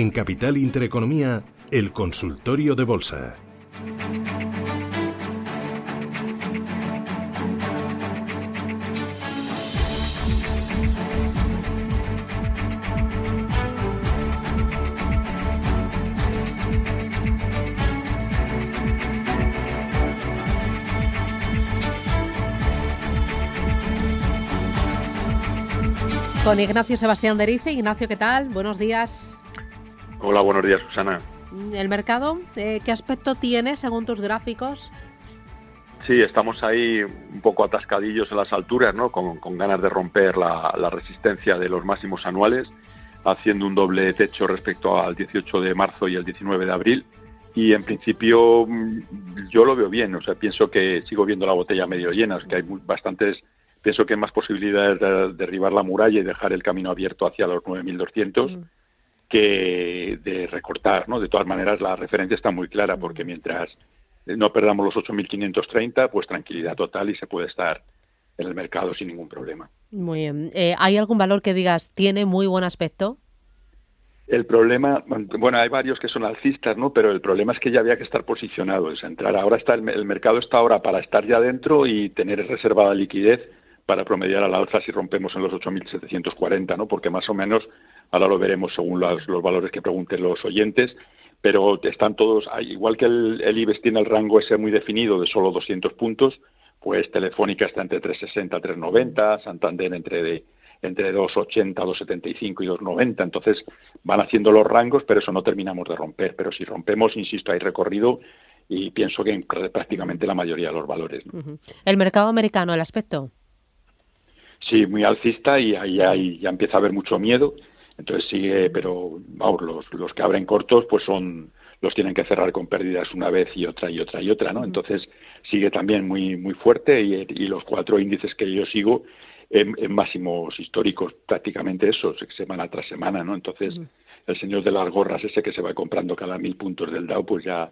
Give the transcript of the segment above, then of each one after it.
En Capital Intereconomía, el consultorio de bolsa. Con Ignacio Sebastián Derice. Ignacio, ¿qué tal? Buenos días. Hola, buenos días, Susana. ¿El mercado eh, qué aspecto tiene según tus gráficos? Sí, estamos ahí un poco atascadillos en las alturas, ¿no? Con, ganas de romper la, resistencia de los máximos anuales, haciendo un doble techo respecto al 18 de marzo y el 19 de abril. Y en principio mm, yo lo veo bien, o sea, pienso que sigo viendo la botella medio llena, es que hay bastantes Pienso que hay más posibilidades de derribar la muralla y dejar el camino abierto hacia los 9.200 mm. Que de recortar, ¿no? De todas maneras, la referencia está muy clara porque mientras no perdamos los 8.530, pues tranquilidad total y se puede estar en el mercado sin ningún problema. Muy bien. Eh, ¿Hay algún valor que digas tiene muy buen aspecto? El problema, bueno, hay varios que son alcistas, ¿no? Pero el problema es que ya había que estar posicionado, es entrar. Ahora está el, el mercado está ahora para estar ya dentro y tener reservada liquidez para promediar a la alza si rompemos en los 8.740, ¿no? Porque más o menos, ahora lo veremos según los, valores que pregunten los oyentes, pero están todos, igual que el, el, IBEX tiene el rango ese muy definido de solo 200 puntos, pues Telefónica está entre 360 y 390, Santander entre de, entre 280, 275 y 290, entonces van haciendo los rangos, pero eso no terminamos de romper, pero si rompemos, insisto, hay recorrido y pienso que en prácticamente la mayoría de los valores. ¿El mercado americano, el aspecto? Sí, muy alcista y ahí, ya empieza a haber mucho miedo. Entonces sigue, pero vamos, los, los que abren cortos pues son los tienen que cerrar con pérdidas una vez y otra y otra y otra, ¿no? Entonces sigue también muy muy fuerte y, los cuatro índices que yo sigo en, máximos históricos, prácticamente eso, semana tras semana, ¿no? Entonces el señor de las gorras ese que se va comprando cada mil puntos del Dow, pues ya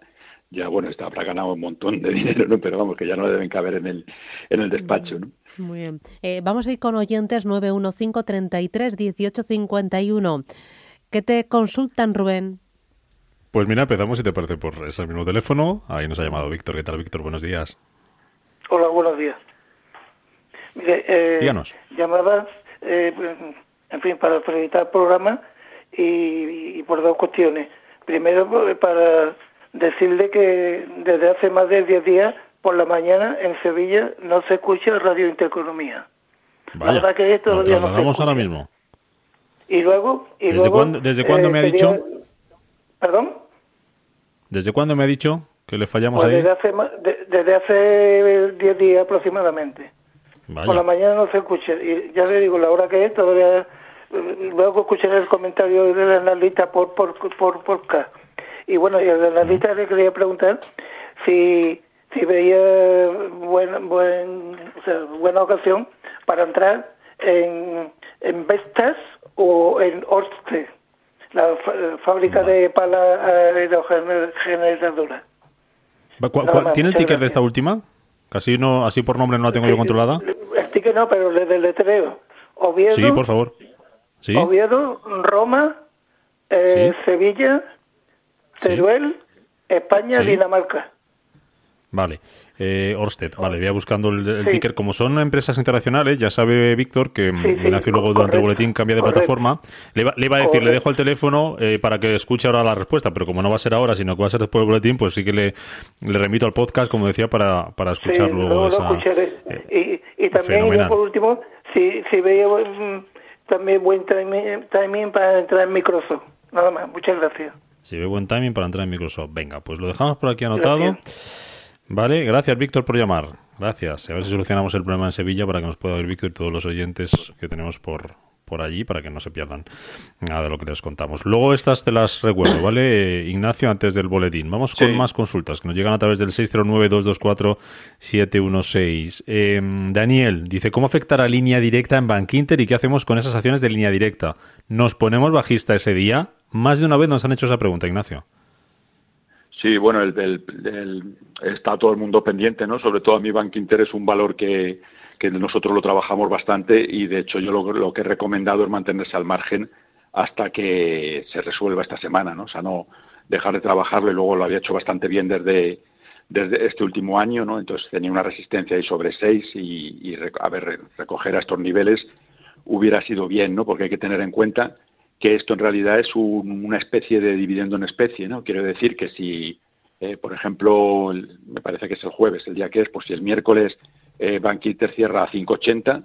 ya bueno, está, habrá ganado un montón de dinero, ¿no? Pero vamos, que ya no deben caber en el, en el despacho, ¿no? Muy bien. Eh, vamos a ir con oyentes 915 33 18 51. ¿Qué te consultan, Rubén? Pues mira, empezamos, si te parece, por ese mismo teléfono. Ahí nos ha llamado Víctor. ¿Qué tal, Víctor? Buenos días. Hola, buenos días. Mire, eh, Díganos. Llamaba, eh, en fin, para felicitar el programa y, y, por dos cuestiones. Primero, para decirle que desde hace más de 10 días por la mañana en Sevilla no se escucha Radio Intereconomía. Vaya, la verdad que esto lo trasladamos ahora mismo. Y luego... Y ¿Desde, cuándo, ¿desde cuándo me ha eh, dicho? ¿Perdón? ¿Desde cuándo me ha dicho que le fallamos pues ahí? Desde hace, desde hace 10 días aproximadamente. Por la mañana no se escucha. Y ya le digo, la hora que es, todavía... Luego escucharé el comentario de la analista por, por, por, por acá. Y bueno, y a la analista le quería preguntar si si veía buen, buen, o sea, buena ocasión para entrar en, en Vestas o en Orste, la fábrica de pala aerogeneradora. ¿Tiene el ticket de esta última? Casi no, así por nombre no la tengo yo controlada. El ticket no, pero el del letreo. Oviedo. Sí, por favor. ¿Sí? Oviedo, Roma, eh, Sevilla, Teruel, España, Dinamarca. Vale. Eh, Orsted, vale, voy buscando el, ticker. Como son empresas internacionales, ya sabe Víctor que Ignacio luego durante el boletín cambia de plataforma. Le iba, a decir, le dejo el teléfono eh, para que escuche ahora la respuesta, pero como no va a ser ahora, sino que va a ser después del boletín, pues sí que le, le remito al podcast, como decía, para, para escuchar luego esa. Eh, y, y, también, por último, si, si veía mm, también buen timing, para entrar en Microsoft. Nada más, muchas gracias. Si ve buen timing para entrar en Microsoft. Venga, pues lo dejamos por aquí anotado. Vale, gracias Víctor por llamar. Gracias. A ver si solucionamos el problema en Sevilla para que nos pueda ver Víctor y todos los oyentes que tenemos por, por allí para que no se pierdan nada de lo que les contamos. Luego estas te las recuerdo, ¿vale? Ignacio, antes del boletín. Vamos con más consultas que nos llegan a través del 609-224-716. Em, Daniel dice, ¿cómo afectará línea directa en Bank Inter y qué hacemos con esas acciones de línea directa? ¿Nos ponemos bajista ese día? Más de una vez nos han hecho esa pregunta, Ignacio. Sí, bueno, el, está todo el mundo pendiente, ¿no? Sobre todo a mi Bank es un valor que, que nosotros lo trabajamos bastante y de hecho yo lo, que he recomendado es mantenerse al margen hasta que se resuelva esta semana, ¿no? O sea, no dejar de trabajarlo y luego lo había hecho bastante bien desde, desde este último año, ¿no? Entonces tenía una resistencia ahí sobre 6 y, a ver, recoger a estos niveles hubiera sido bien, ¿no? Porque hay que tener en cuenta que esto en realidad es una especie de dividendo en especie, ¿no? Quiero decir que si, eh, por ejemplo, me parece que es el jueves, el día que es, pues si el miércoles eh, Bankinter cierra a 5,80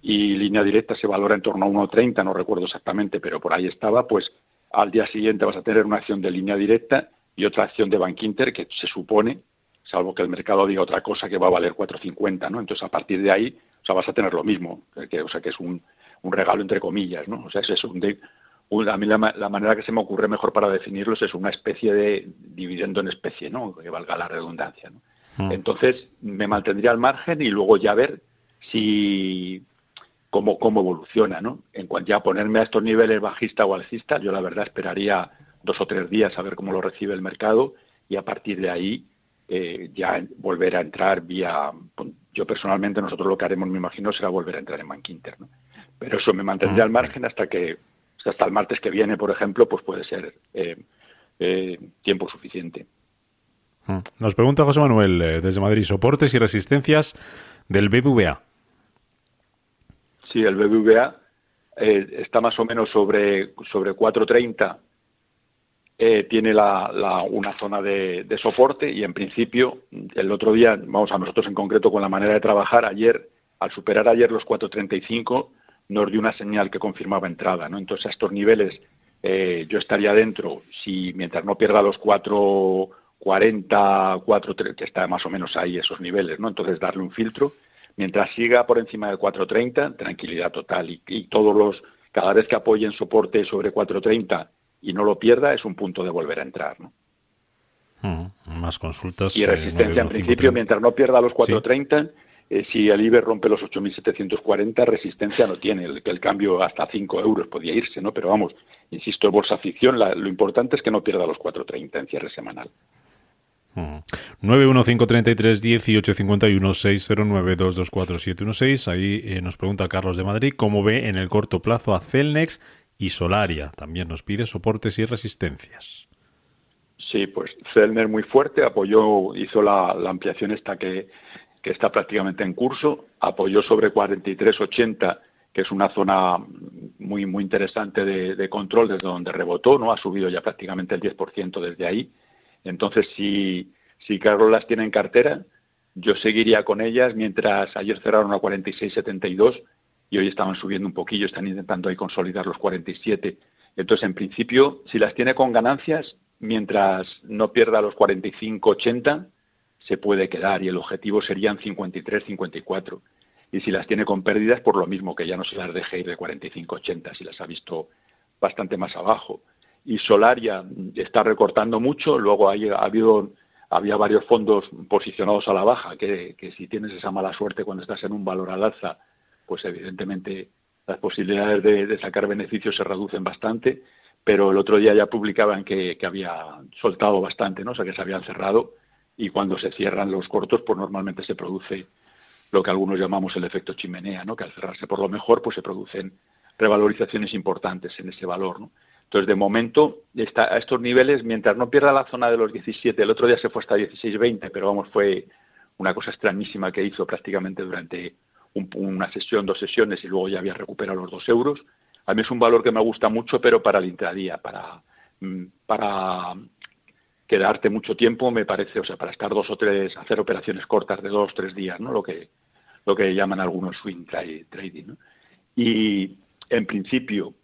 y línea directa se valora en torno a 1,30, no recuerdo exactamente, pero por ahí estaba, pues al día siguiente vas a tener una acción de línea directa y otra acción de Bankinter que se supone, salvo que el mercado diga otra cosa, que va a valer 4,50, ¿no? Entonces a partir de ahí, o sea, vas a tener lo mismo, que, o sea, que es un, un regalo entre comillas, ¿no? O sea, es un, de, a mí la, manera que se me ocurre mejor para definirlos es una especie de dividendo en especie, ¿no? Que valga la redundancia, ¿no? Hmm. Entonces me mantendría al margen y luego ya ver si cómo, cómo evoluciona, ¿no? En cuanto ya ponerme a estos niveles bajista o alcista, yo la verdad esperaría dos o tres días a ver cómo lo recibe el mercado y a partir de ahí eh, ya volver a entrar vía. Yo personalmente nosotros lo que haremos, me imagino, será volver a entrar en Bank Inter, ¿no? Pero eso me mantendría al margen hasta que hasta el martes que viene, por ejemplo, pues puede ser eh, eh, tiempo suficiente. Mm. Nos pregunta José Manuel eh, desde Madrid, soportes y resistencias del BBVA. Sí, el BBVA está más o menos sobre, sobre 4.30. tiene la, una zona de, de, soporte y en principio el otro día, vamos a nosotros en concreto con la manera de trabajar, ayer, al superar ayer los 4.35, nos dio una señal que confirmaba entrada, ¿no? Entonces a estos niveles eh, yo estaría dentro si mientras no pierda los 4.40, 4, que está más o menos ahí esos niveles, ¿no? Entonces darle un filtro. Mientras siga por encima de 4.30, tranquilidad total. Y, todos los, cada vez que apoyen soporte sobre 4.30 y no lo pierda, es un punto de volver a entrar, ¿no? Mm, más consultas. Y resistencia en principio, mientras no pierda los 4.30, eh, si el IBEX rompe los 8.740, resistencia no tiene, el, el cambio hasta 5 euros podía irse, ¿no? Pero vamos, insisto, bolsa ficción, lo importante es que no pierda los 4.30 en cierre semanal. 915331851 Ahí eh, nos pregunta Carlos de Madrid cómo ve en el corto plazo a Celnex y Solaria. También nos pide soportes y resistencias. Sí, pues Celnex muy fuerte, apoyó, hizo la ampliación esta que, que está prácticamente en curso, apoyó sobre 43.80, que es una zona muy muy interesante de, control desde donde rebotó, no ha subido ya prácticamente el 10% desde ahí. Entonces, si, si Carlos las tiene en cartera, yo seguiría con ellas mientras ayer cerraron a 46.72 y hoy estaban subiendo un poquillo, están intentando ahí consolidar los 47. Entonces, en principio, si las tiene con ganancias, mientras no pierda los 45.80, se puede quedar y el objetivo serían 53, 54. Y si las tiene con pérdidas, por lo mismo que ya no se las deje ir de 45, 80, si las ha visto bastante más abajo. Y Solaria está recortando mucho, luego ha, habido había varios fondos posicionados a la baja, que, si tienes esa mala suerte cuando estás en un valor al alza, pues evidentemente las posibilidades de, sacar beneficios se reducen bastante, pero el otro día ya publicaban que, que había soltado bastante, ¿no? o sea que se habían cerrado y cuando se cierran los cortos, pues normalmente se produce lo que algunos llamamos el efecto chimenea, ¿no? que al cerrarse por lo mejor, pues se producen revalorizaciones importantes en ese valor. ¿no? Entonces, de momento, está a estos niveles, mientras no pierda la zona de los 17, el otro día se fue hasta 16-20, pero vamos, fue una cosa extrañísima que hizo prácticamente durante una sesión, dos sesiones, y luego ya había recuperado los dos euros. A mí es un valor que me gusta mucho, pero para el intradía, para, mm, para quedarte mucho tiempo me parece, o sea, para estar dos o tres, hacer operaciones cortas de dos, tres días, ¿no? Lo que, lo que llaman algunos swing trading, ¿no? Y en principio,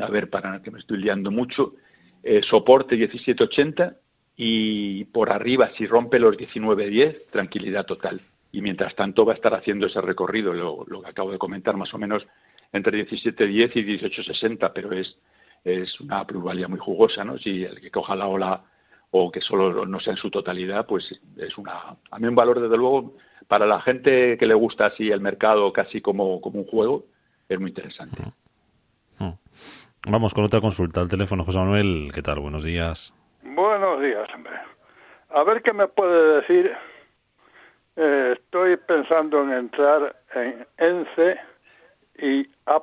a ver, para que me estoy liando mucho, eh, soporte 1780 y por arriba, si rompe los 1910, tranquilidad total. Y mientras tanto va a estar haciendo ese recorrido, lo, lo que acabo de comentar, más o menos entre 1710 y 1860, pero es, es una plusvalía muy jugosa, ¿no? Si el que coja la ola o que solo no sea en su totalidad, pues es una a mí un valor desde luego para la gente que le gusta así el mercado casi como, como un juego es muy interesante. Vamos con otra consulta al teléfono, José Manuel. ¿Qué tal? Buenos días. Buenos días, hombre. A ver qué me puede decir. Eh, estoy pensando en entrar en ENCE y A+.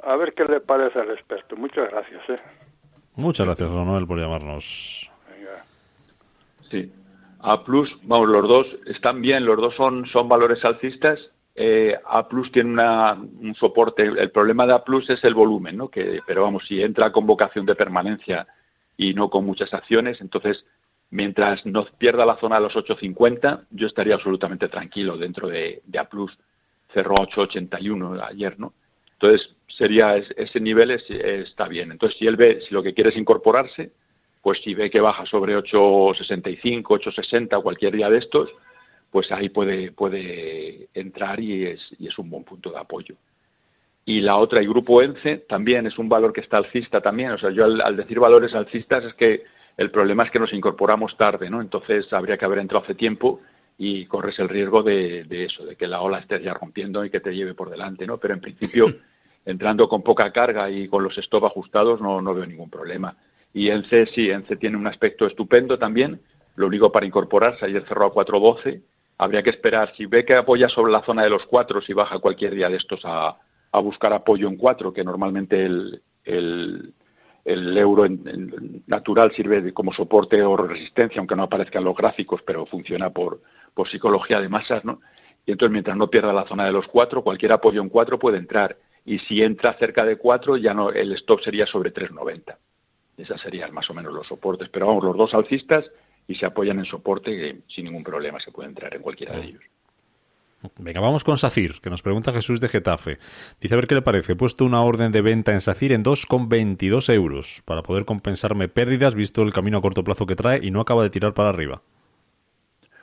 A ver qué le parece al experto. Muchas gracias. ¿eh? Muchas gracias, Manuel, por llamarnos. Sí. A plus, vamos, los dos están bien, los dos son, son valores alcistas. Eh, a tiene una, un soporte. El problema de A plus es el volumen, ¿no? Que, pero vamos, si entra con vocación de permanencia y no con muchas acciones, entonces mientras no pierda la zona de los 8.50, yo estaría absolutamente tranquilo dentro de, de A plus. Cerró 8.81 ayer, ¿no? Entonces, sería ese nivel está bien. Entonces, si él ve, si lo que quiere es incorporarse, pues si ve que baja sobre 8.65, 8.60 cualquier día de estos, pues ahí puede, puede entrar y es, y es un buen punto de apoyo. Y la otra, el grupo ENCE, también es un valor que está alcista también. O sea, yo al, decir valores alcistas es que el problema es que nos incorporamos tarde, ¿no? Entonces habría que haber entrado hace tiempo y corres el riesgo de, de, eso, de que la ola esté ya rompiendo y que te lleve por delante, ¿no? Pero en principio entrando con poca carga y con los stop ajustados no, no veo ningún problema. Y ENCE sí, ENCE tiene un aspecto estupendo también, lo único para incorporarse, ayer cerró a 4.12, habría que esperar, si ve que apoya sobre la zona de los 4, si baja cualquier día de estos a, a buscar apoyo en 4, que normalmente el, el, euro natural sirve como soporte o resistencia, aunque no aparezca en los gráficos, pero funciona por, por psicología de masas, ¿no? Y entonces, mientras no pierda la zona de los 4, cualquier apoyo en 4 puede entrar y si entra cerca de 4 ya no el stop sería sobre 3.90. Esas serían más o menos los soportes, pero vamos, los dos alcistas y se apoyan en soporte sin ningún problema, se puede entrar en cualquiera de ellos. Venga, vamos con SACIR, que nos pregunta Jesús de Getafe. Dice a ver qué le parece. He puesto una orden de venta en SACIR en 2,22 euros para poder compensarme pérdidas visto el camino a corto plazo que trae y no acaba de tirar para arriba.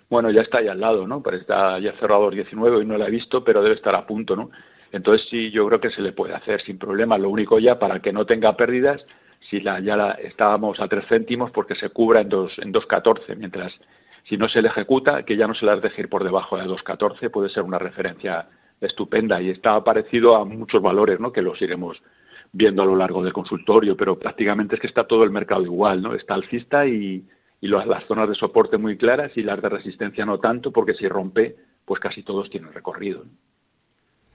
Bueno, ya está ahí al lado, ¿no? Pero está ya cerrado 19 y no la he visto, pero debe estar a punto, ¿no? Entonces sí, yo creo que se le puede hacer sin problema. Lo único ya para que no tenga pérdidas, si la, ya la, estábamos a tres céntimos, porque se cubra en dos en 2.14, mientras si no se le ejecuta, que ya no se las deje ir por debajo de 2.14, puede ser una referencia estupenda y está parecido a muchos valores, ¿no? Que los iremos viendo a lo largo del consultorio, pero prácticamente es que está todo el mercado igual, ¿no? Está alcista y, y las zonas de soporte muy claras y las de resistencia no tanto, porque si rompe, pues casi todos tienen recorrido.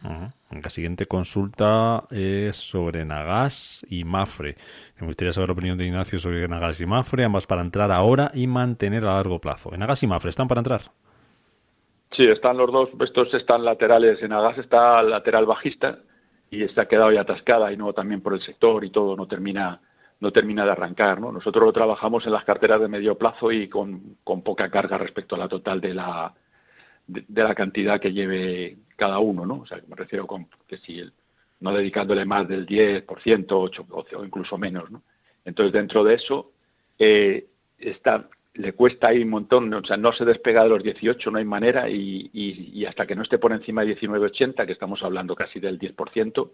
La siguiente consulta es sobre Nagas y Mafre. Me gustaría saber la opinión de Ignacio sobre Nagas y Mafre, ambas para entrar ahora y mantener a largo plazo. ¿En Nagas y Mafre están para entrar? Sí, están los dos, estos están laterales. En Nagas está lateral bajista y está quedado ya atascada y no también por el sector y todo no termina no termina de arrancar. ¿no? Nosotros lo trabajamos en las carteras de medio plazo y con, con poca carga respecto a la total de la, de la cantidad que lleve cada uno, ¿no? O sea, me refiero con que si él, no dedicándole más del 10%, 8, o incluso menos, ¿no? Entonces, dentro de eso, eh, está, le cuesta ahí un montón, o sea, no se despega de los 18, no hay manera, y, y, hasta que no esté por encima de 19,80, que estamos hablando casi del 10%,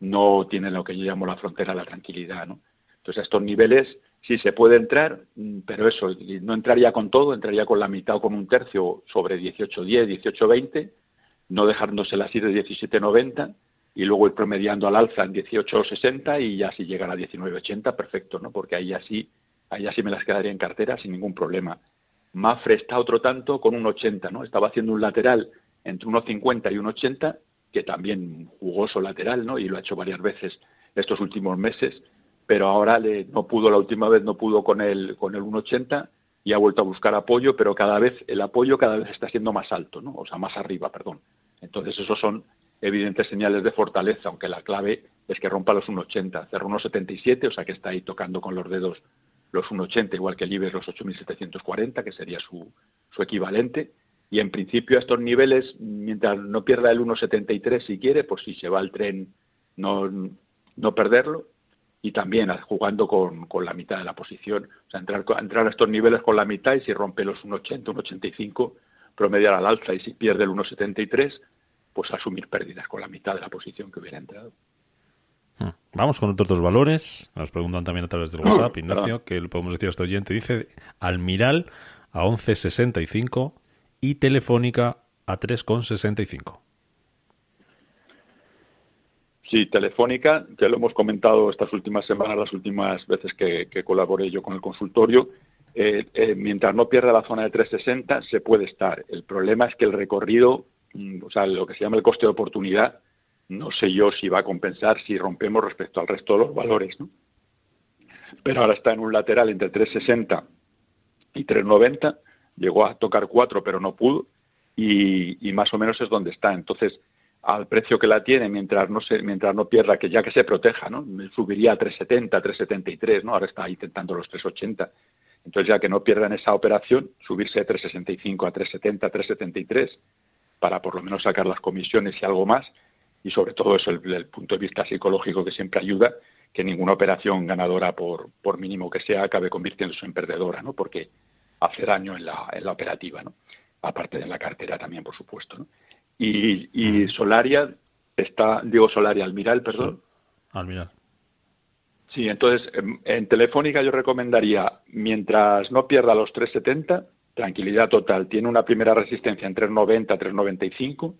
no tiene lo que yo llamo la frontera la tranquilidad, ¿no? Entonces, a estos niveles sí se puede entrar, mm, pero eso, no entraría con todo, entraría con la mitad o con un tercio sobre 18,10, 18,20, no dejándose las ir de 17,90 y luego ir promediando al alza en 18,60 y ya si llegan a 19,80, perfecto, ¿no? Porque ahí así, ahí así me las quedaría en cartera sin ningún problema. Mafre está otro tanto con un 80, ¿no? Estaba haciendo un lateral entre 1,50 y 1,80, que también jugoso lateral, ¿no? Y lo ha hecho varias veces estos últimos meses, pero ahora le, no pudo, la última vez no pudo con el, con el 1,80 y ha vuelto a buscar apoyo, pero cada vez el apoyo cada vez está siendo más alto, ¿no? O sea, más arriba, perdón. Entonces, esos son evidentes señales de fortaleza, aunque la clave es que rompa los 1,80. Cerró 1,77, o sea que está ahí tocando con los dedos los 1,80, igual que el IBEX los 8.740, que sería su, su equivalente. Y en principio a estos niveles, mientras no pierda el 1,73 si quiere, pues si se va al tren, no, no perderlo y también jugando con, con, la mitad de la posición. O sea, entrar, entrar a estos niveles con la mitad y si rompe los 1,80, 1,85, promediar al alza y si pierde el 1,73, pues asumir pérdidas con la mitad de la posición que hubiera entrado. Hmm. Vamos con otros dos valores. Nos preguntan también a través del WhatsApp, Ignacio, que lo podemos decir a este oyente. Dice Almiral a 11,65 y Telefónica a 3,65. Sí, Telefónica, ya lo hemos comentado estas últimas semanas, las últimas veces que, colaboré yo con el consultorio. Eh, eh, mientras no pierda la zona de 360, se puede estar. El problema es que el recorrido, mm, o sea, lo que se llama el coste de oportunidad, no sé yo si va a compensar si rompemos respecto al resto de los valores, ¿no? Pero ahora está en un lateral entre 360 y 390, llegó a tocar 4 pero no pudo y más o menos es donde está. Entonces, al precio que la tiene mientras no se, mientras no pierda, que ya que se proteja, ¿no? Subiría a 370, 373, ¿no? Ahora está intentando los 380. Entonces, ya que no pierdan esa operación, subirse de 365 a 370, 373, para por lo menos sacar las comisiones y algo más, y sobre todo eso, el, el punto de vista psicológico que siempre ayuda, que ninguna operación ganadora, por, por mínimo que sea, acabe convirtiéndose en perdedora, ¿no? Porque hace daño en la, en la operativa, ¿no? Aparte de la cartera también, por supuesto, ¿no? Y, y Solaria está, digo Solaria, Almiral, perdón. Almiral. Sí, entonces en, Telefónica yo recomendaría, mientras no pierda los 370, tranquilidad total. Tiene una primera resistencia en 390, 395,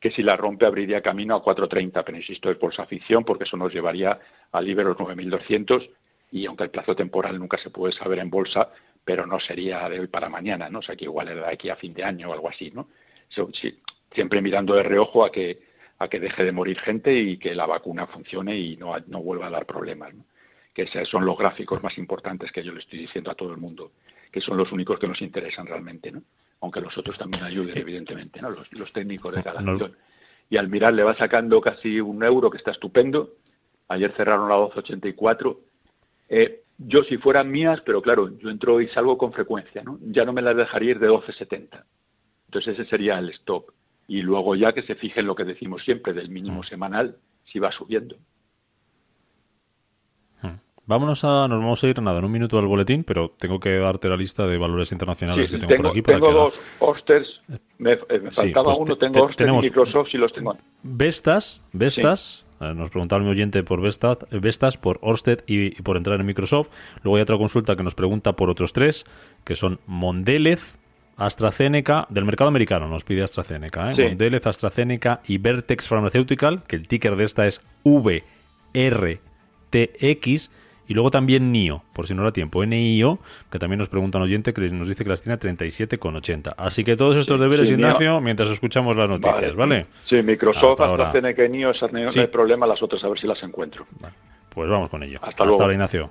que si la rompe abriría camino a 430, pero insisto, es por su afición, porque eso nos llevaría a libre los 9.200 y aunque el plazo temporal nunca se puede saber en bolsa, pero no sería de hoy para mañana, ¿no? O sea, que igual era de aquí a fin de año o algo así, ¿no? sí, siempre mirando de reojo a que a que deje de morir gente y que la vacuna funcione y no, no vuelva a dar problemas. Que esos son los gráficos más importantes que yo le estoy diciendo a todo el mundo, que son los únicos que nos interesan realmente, ¿no? aunque los otros también ayuden, evidentemente, ¿no? los, los técnicos de cada acción. Y al mirar le va sacando casi un euro, que está estupendo. Ayer cerraron la 12.84. Eh, yo si fueran mías, pero claro, yo entro y salgo con frecuencia, ¿no? Ya no me las dejaría ir de 12.70. Entonces ese sería el stop y luego ya que se fije en lo que decimos siempre del mínimo mm. semanal, si va subiendo. Mm. Vámonos a, nos vamos a ir nada en un minuto al boletín, pero tengo que darte la lista de valores internacionales que tengo, por aquí. Tengo dos Osters, me, eh, faltaba pues uno, tengo Osters y Microsoft y los tengo. Vestas, Vestas, eh, nos preguntaba mi oyente por Vestas, Vestas por Orsted y, por entrar en Microsoft. Luego hay otra consulta que nos pregunta por otros tres, que son Mondelez, AstraZeneca, del mercado americano nos pide AstraZeneca, ¿eh? Mondelez, AstraZeneca y Vertex Pharmaceutical, que el ticker de esta es VRTX, y luego también NIO, por si no da tiempo, NIO, que también nos pregunta un oyente que nos dice que las tiene a 37,80. Así que todos estos deberes, Ignacio, mientras escuchamos las noticias, ¿vale? Sí, Microsoft, AstraZeneca y NIO, esas no, hay problema, las otras a ver si las encuentro. Pues vamos con ello. Hasta, Hasta ahora, Ignacio.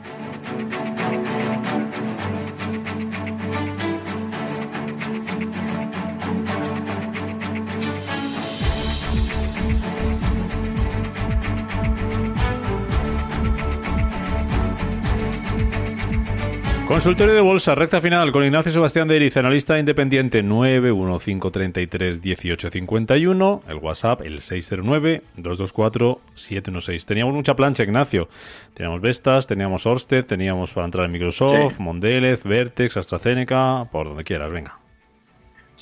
Consultorio de Bolsa, recta final con Ignacio Sebastián de Eriz, analista independiente 915331851, el WhatsApp el 609-224-716. Teníamos mucha plancha, Ignacio. Teníamos Vestas, teníamos Orsted, teníamos para entrar en Microsoft, Mondelez, Vertex, AstraZeneca, por donde quieras, venga.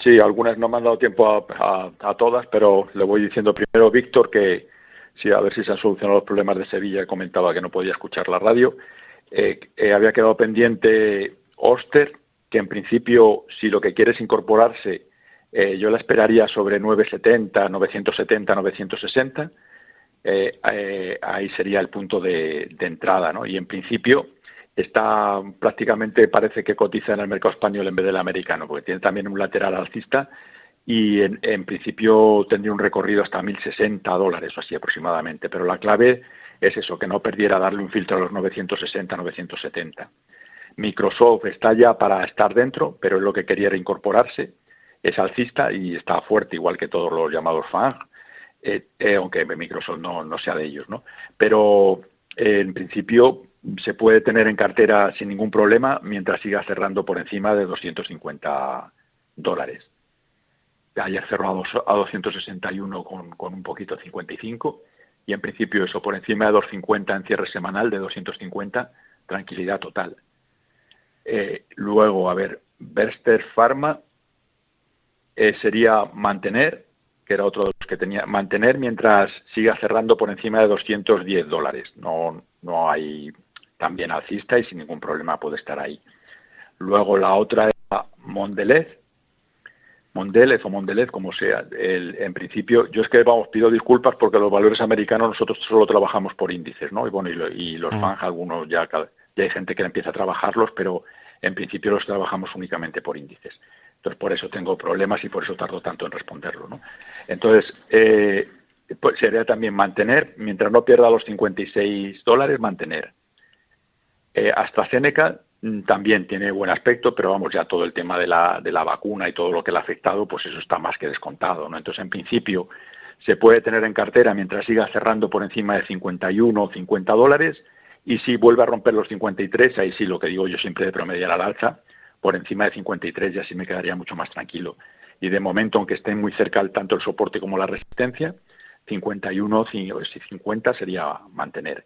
Sí, algunas no me han dado tiempo a, a todas, pero le voy diciendo primero, Víctor, que sí, a ver si se han solucionado los problemas de Sevilla. Comentaba que no podía escuchar la radio. Eh, eh, había quedado pendiente Oster, que en principio, si lo que quiere es incorporarse, eh, yo la esperaría sobre 970, 970, 960. ahí sería el punto de, entrada, ¿no? Y en principio está prácticamente parece que cotiza en el mercado español en vez del americano, porque tiene también un lateral alcista y en, en principio tendría un recorrido hasta 1.060 dólares o así aproximadamente. Pero la clave es eso, que no perdiera darle un filtro a los 960, 970. Microsoft está ya para estar dentro, pero es lo que quería incorporarse. Es alcista y está fuerte, igual que todos los llamados FANG, eh, eh, aunque Microsoft no, no sea de ellos, ¿no? Pero eh, en principio se puede tener en cartera sin ningún problema mientras siga cerrando por encima de 250 dólares. Ayer cerró a, 261 con, con un poquito 55 y en principio eso por encima de 250 en cierre semanal, de 250, tranquilidad total. Eh, luego, a ver, Berster Pharma eh, sería mantener, que era otro de los que tenía, mantener mientras siga cerrando por encima de 210 dólares. No, no hay también alcista y sin ningún problema puede estar ahí. Luego la otra era Mondelez, Mondelez o Mondelez, como sea. El, en principio, yo es que, vamos, pido disculpas porque los valores americanos nosotros solo trabajamos por índices, ¿no? Y bueno, y, los mm. FANG algunos ya, y hay gente que empieza a trabajarlos, pero en principio los trabajamos únicamente por índices. Entonces, por eso tengo problemas y por eso tardo tanto en responderlo. ¿no? Entonces, eh, pues sería también mantener, mientras no pierda los 56 dólares, mantener. Eh, AstraZeneca también tiene buen aspecto, pero vamos, ya todo el tema de la, de la vacuna y todo lo que le ha afectado, pues eso está más que descontado. ¿no? Entonces, en principio, se puede tener en cartera mientras siga cerrando por encima de 51 o 50 dólares y si vuelve a romper los 53, ahí sí lo que digo yo siempre de promediar al alza, por encima de 53 ya sí me quedaría mucho más tranquilo. Y de momento, aunque estén muy cerca tanto el soporte como la resistencia, 51 o 50 sería mantener.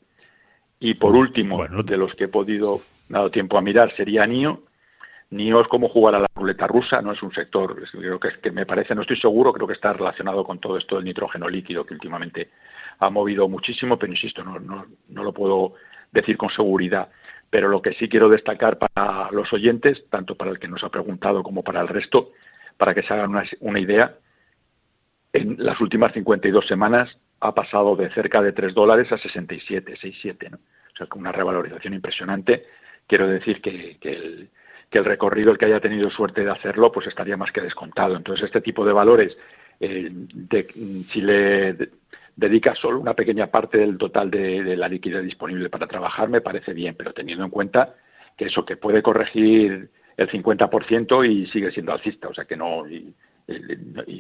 Y por último, de los que he podido, dado tiempo a mirar, sería NIO. NIO es como jugar a la ruleta rusa, no es un sector, creo que, que me parece, no estoy seguro, creo que está relacionado con todo esto del nitrógeno líquido que últimamente ha movido muchísimo, pero insisto, no, no, no lo puedo decir con seguridad. Pero lo que sí quiero destacar para los oyentes, tanto para el que nos ha preguntado como para el resto, para que se hagan una, idea, en las últimas 52 semanas ha pasado de cerca de 3 dólares a 67, 67, ¿no? O sea, con una revalorización impresionante. Quiero decir que, el, recorrido, el que haya tenido suerte de hacerlo, pues estaría más que descontado. Entonces, este tipo de valores, eh, de, si le dedica solo una pequeña parte del total de, la liquidez disponible para trabajar, me parece bien, pero teniendo en cuenta que eso que puede corregir el 50% y sigue siendo alcista, o sea que no, y,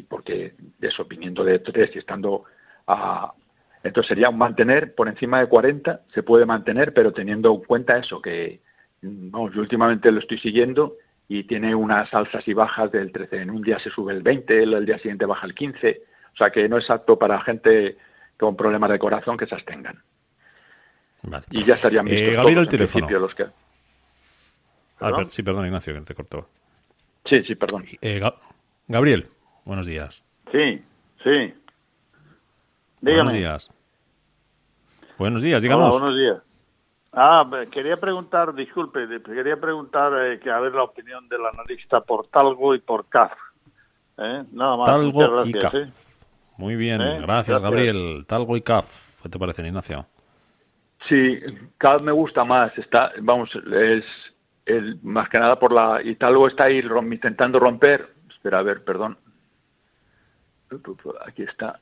porque eso, viniendo de 3 y estando a... Entonces sería un mantener por encima de 40, se puede mantener, pero teniendo en cuenta eso, que no, yo últimamente lo estoy siguiendo y tiene unas alzas y bajas del 13, en un día se sube el 20, el, el día siguiente baja el 15, o sea que no es apto para gente con problemas de corazón que se abstengan. Y ya estarían vistos eh, Gabriel, el teléfono. los que... Ah, sí, perdón, Ignacio, que te cortó. Sí, sí, perdón. Eh, Gabriel, buenos días. Sí, sí. Dígame. Buenos días. Buenos días, digamos. buenos días. Ah, quería preguntar, disculpe, quería preguntar eh, que a ver la opinión del analista por Talgo y por CAF. ¿Eh? Nada más. Talgo y CAF. ¿eh? Muy bien, ¿Eh? gracias, Gabriel. Talgo y CAF, ¿qué te parece, Ignacio? Sí, CAF me gusta más. Está, vamos, es el, más que nada por la y Talgo está ahí intentando romper. Espera, a ver, perdón. Aquí está,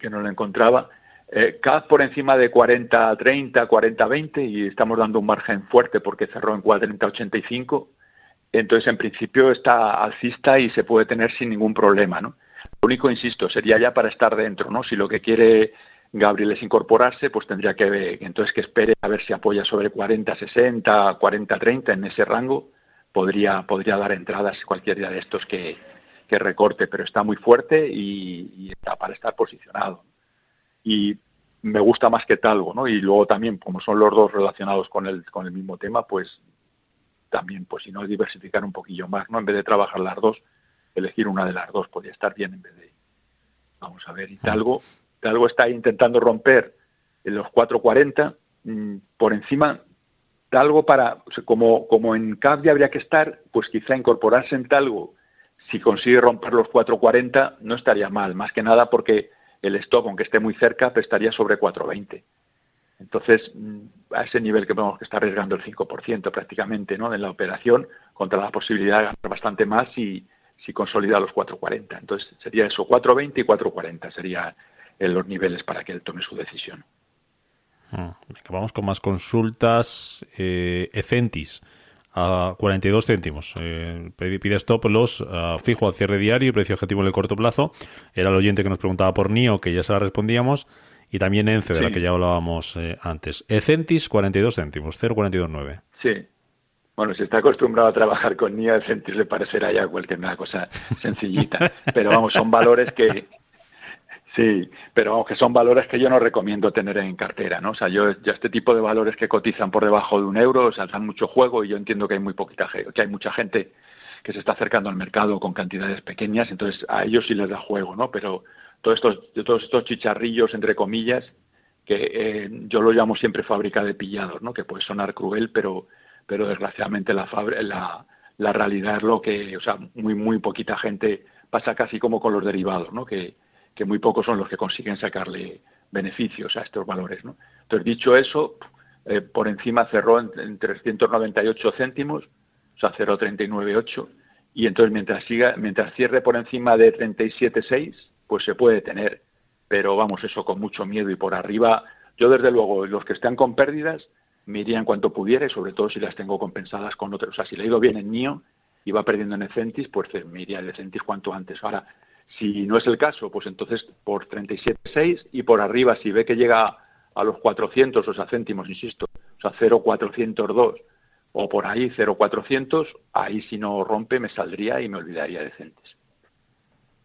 que no lo encontraba. Eh, CAF por encima de 40 30, 40 20 y estamos dando un margen fuerte porque cerró en 40 85. Entonces, en principio está alcista y se puede tener sin ningún problema, ¿no? Lo único, insisto, sería ya para estar dentro, ¿no? Si lo que quiere Gabriel es incorporarse, pues tendría que ver, entonces que espere a ver si apoya sobre 40, 60, 40, 30 en ese rango, podría, podría dar entradas cualquier día de estos que, que recorte, pero está muy fuerte y, está para estar posicionado. Y me gusta más que Talgo, ¿no? Y luego también, como son los dos relacionados con el, con el mismo tema, pues también, pues si no, diversificar un poquillo más, ¿no? En vez de trabajar las dos, elegir una de las dos podría estar bien en vez de vamos a ver y Talgo Talgo está intentando romper en los 440 mm, por encima Talgo para como como en CAF ya habría que estar pues quizá incorporarse en Talgo si consigue romper los 440 no estaría mal más que nada porque el stock aunque esté muy cerca pues estaría sobre 420 entonces, mm, a ese nivel que vemos que está arriesgando el 5% prácticamente ¿no? en la operación, contra la posibilidad de ganar bastante más y, si consolida los 440. Entonces sería eso, 420 y 440 serían los niveles para que él tome su decisión. Ah, vamos con más consultas. Eh, Ecentis a 42 céntimos. Eh, pide stop los uh, fijo al cierre diario y precio objetivo en el corto plazo. Era el oyente que nos preguntaba por NIO, que ya se la respondíamos. Y también ENCE, de la que ya hablábamos eh, antes. Ecentis, 42 céntimos, 0,429. Sí, bueno, si está acostumbrado a trabajar con NIA, el sentir le parecerá ya cualquier cosa sencillita. Pero vamos, son valores que, Sí, pero vamos, que son valores que yo no recomiendo tener en cartera, ¿no? O sea, yo, ya este tipo de valores que cotizan por debajo de un euro, o sea, dan mucho juego y yo entiendo que hay muy poquita que hay mucha gente que se está acercando al mercado con cantidades pequeñas, entonces a ellos sí les da juego, ¿no? Pero todos estos, todos estos chicharrillos, entre comillas, que eh, yo lo llamo siempre fábrica de pillados, ¿no? Que puede sonar cruel, pero pero desgraciadamente la, la, la realidad es lo que, o sea, muy, muy poquita gente pasa casi como con los derivados, ¿no? Que, muy pocos son los que consiguen sacarle beneficios a estos valores, ¿no? Entonces, dicho eso, eh, por encima cerró en, 398 céntimos, o sea, 0,398, y entonces mientras siga, mientras cierre por encima de 37,6, pues se puede tener, pero vamos, eso con mucho miedo y por arriba, yo desde luego, los que están con pérdidas, me iría en cuanto pudiera y sobre todo si las tengo compensadas con otros. O sea, si le he ido bien en NIO y va perdiendo en Ecentis, pues me iría de Ecentis cuanto antes. Ahora, si no es el caso, pues entonces por 37,6 y por arriba, si ve que llega a los 400, o sea, céntimos, insisto, o sea, 0,402 o por ahí 0,400, ahí si no rompe me saldría y me olvidaría de Centis.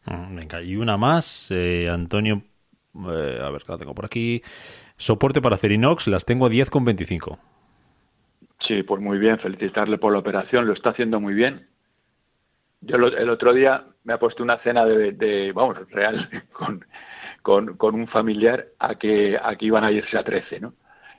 Mm, venga, y una más, eh, Antonio, eh, a ver, la tengo por aquí. Soporte para hacer inox, las tengo a 10,25. Sí, pues muy bien, felicitarle por la operación, lo está haciendo muy bien. Yo el otro día me ha puesto una cena de, vamos, real, con, con, con, un familiar a que, a iban a irse a 13, ¿no?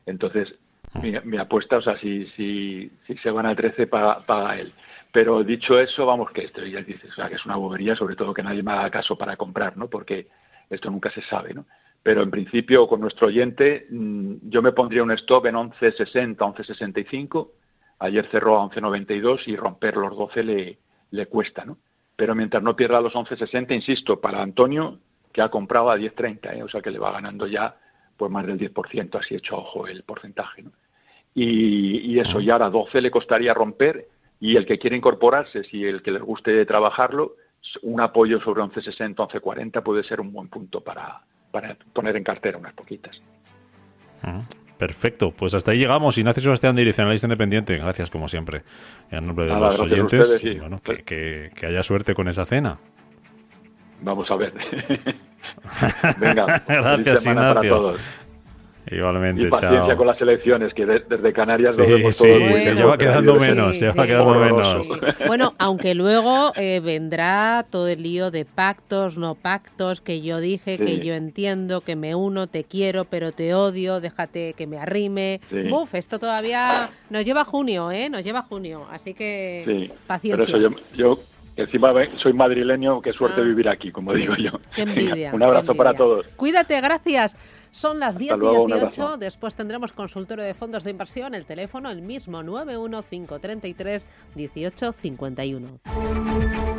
Entonces, mi, apuesta, o sea, si, si, si se van a 13, paga, paga él. Pero dicho eso, vamos, que esto ya dices, o sea, que es una bobería, sobre todo que nadie me haga caso para comprar, ¿no? Porque esto nunca se sabe, ¿no? Pero en principio, con nuestro oyente, mm, yo me pondría un stop en 11.60, 11.65. Ayer cerró a 11.92 y romper los 12 le, le cuesta, ¿no? Pero mientras no pierda los 11.60, insisto, para Antonio, que ha comprado a 10.30, ¿eh? o sea que le va ganando ya pues más del 10%, así hecho ojo el porcentaje. Y, eso, ya a 12 le costaría romper y el que quiere incorporarse, si el que les guste trabajarlo, un apoyo sobre 11.60, 11.40 puede ser un buen punto para, para poner en cartera unas poquitas. Perfecto, pues hasta ahí llegamos. Ignacio Sebastián, direccionalista independiente. Gracias, como siempre, en nombre de los oyentes. bueno, que, haya suerte con esa cena. Vamos a ver. Venga, gracias, Ignacio. Para todos. Igualmente, y paciencia con las elecciones, que desde Canarias sí, lo vemos sí, se lleva quedando menos, se va quedando menos. Bueno, aunque luego eh, vendrá todo el lío de pactos, no pactos, que yo dije, que yo entiendo, que me uno, te quiero, pero te odio, déjate que me arrime. Uf, esto todavía nos lleva junio, ¿eh? Nos lleva junio, así que paciencia. Pero eso yo, encima soy madrileño, qué suerte ah. vivir aquí, como digo yo. Qué envidia. un abrazo para todos. Cuídate, gracias. Son las 10 y 18. Después tendremos consultorio de fondos de inversión. El teléfono, el mismo 91533 1851.